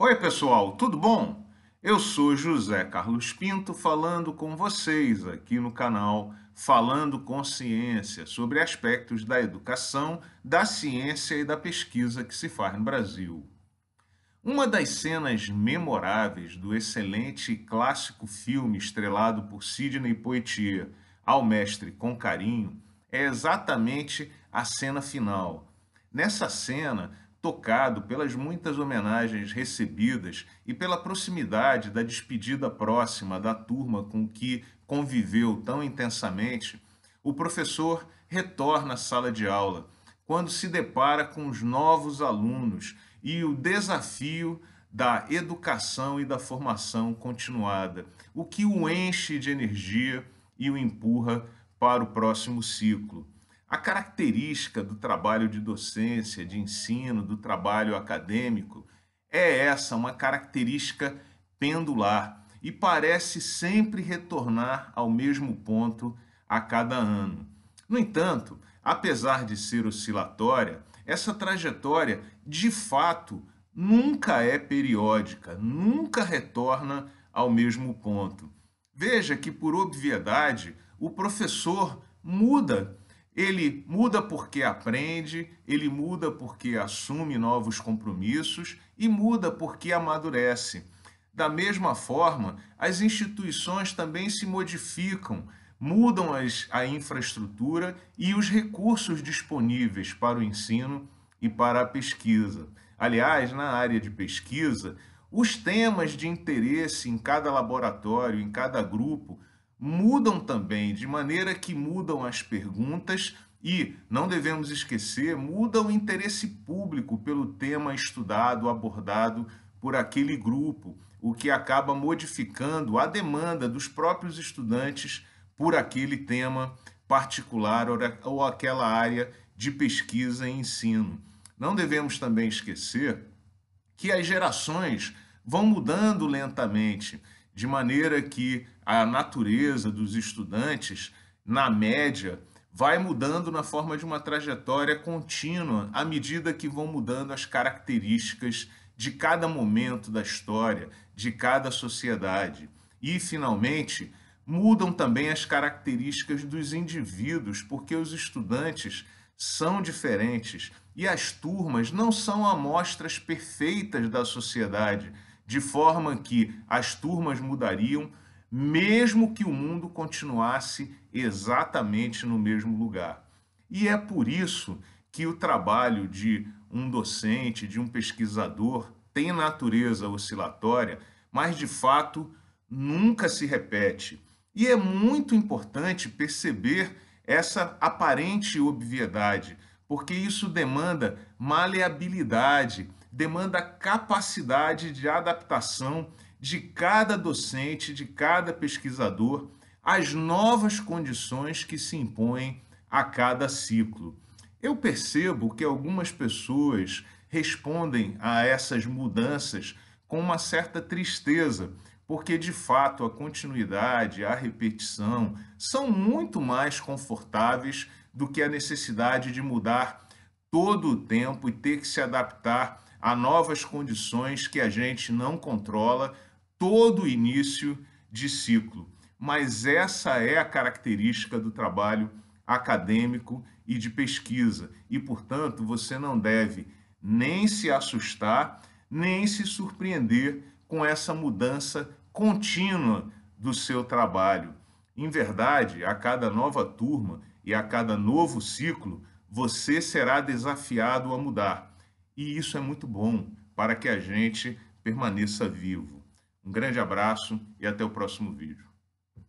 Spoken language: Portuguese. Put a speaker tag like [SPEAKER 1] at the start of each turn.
[SPEAKER 1] Oi, pessoal, tudo bom? Eu sou José Carlos Pinto falando com vocês aqui no canal Falando com Ciência sobre aspectos da educação, da ciência e da pesquisa que se faz no Brasil. Uma das cenas memoráveis do excelente e clássico filme estrelado por Sidney Poitier, Ao Mestre com Carinho, é exatamente a cena final. Nessa cena, tocado pelas muitas homenagens recebidas e pela proximidade da despedida próxima da turma com que conviveu tão intensamente, o professor retorna à sala de aula, quando se depara com os novos alunos e o desafio da educação e da formação continuada, o que o enche de energia e o empurra para o próximo ciclo. A característica do trabalho de docência, de ensino, do trabalho acadêmico é essa, uma característica pendular e parece sempre retornar ao mesmo ponto a cada ano. No entanto, apesar de ser oscilatória, essa trajetória de fato nunca é periódica, nunca retorna ao mesmo ponto. Veja que, por obviedade, o professor muda ele muda porque aprende, ele muda porque assume novos compromissos e muda porque amadurece. Da mesma forma, as instituições também se modificam, mudam as, a infraestrutura e os recursos disponíveis para o ensino e para a pesquisa. Aliás, na área de pesquisa, os temas de interesse em cada laboratório, em cada grupo, mudam também, de maneira que mudam as perguntas e, não devemos esquecer, muda o interesse público pelo tema estudado, abordado por aquele grupo, o que acaba modificando a demanda dos próprios estudantes por aquele tema particular ou aquela área de pesquisa e ensino. Não devemos também esquecer que as gerações vão mudando lentamente de maneira que a natureza dos estudantes, na média, vai mudando na forma de uma trajetória contínua à medida que vão mudando as características de cada momento da história, de cada sociedade. E, finalmente, mudam também as características dos indivíduos, porque os estudantes são diferentes e as turmas não são amostras perfeitas da sociedade de forma que as turmas mudariam, mesmo que o mundo continuasse exatamente no mesmo lugar. E é por isso que o trabalho de um docente, de um pesquisador, tem natureza oscilatória, mas de fato nunca se repete. E é muito importante perceber essa aparente obviedade, porque isso demanda maleabilidade, demanda capacidade de adaptação de cada docente, de cada pesquisador às novas condições que se impõem a cada ciclo. Eu percebo que algumas pessoas respondem a essas mudanças com uma certa tristeza, porque de fato a continuidade, a repetição são muito mais confortáveis do que a necessidade de mudar todo o tempo e ter que se adaptar a novas condições que a gente não controla todo início de ciclo. Mas essa é a característica do trabalho acadêmico e de pesquisa. E, portanto, você não deve nem se assustar, nem se surpreender com essa mudança contínua do seu trabalho. Em verdade, a cada nova turma e a cada novo ciclo, você será desafiado a mudar. E isso é muito bom para que a gente permaneça vivo. Um grande abraço e até o próximo vídeo.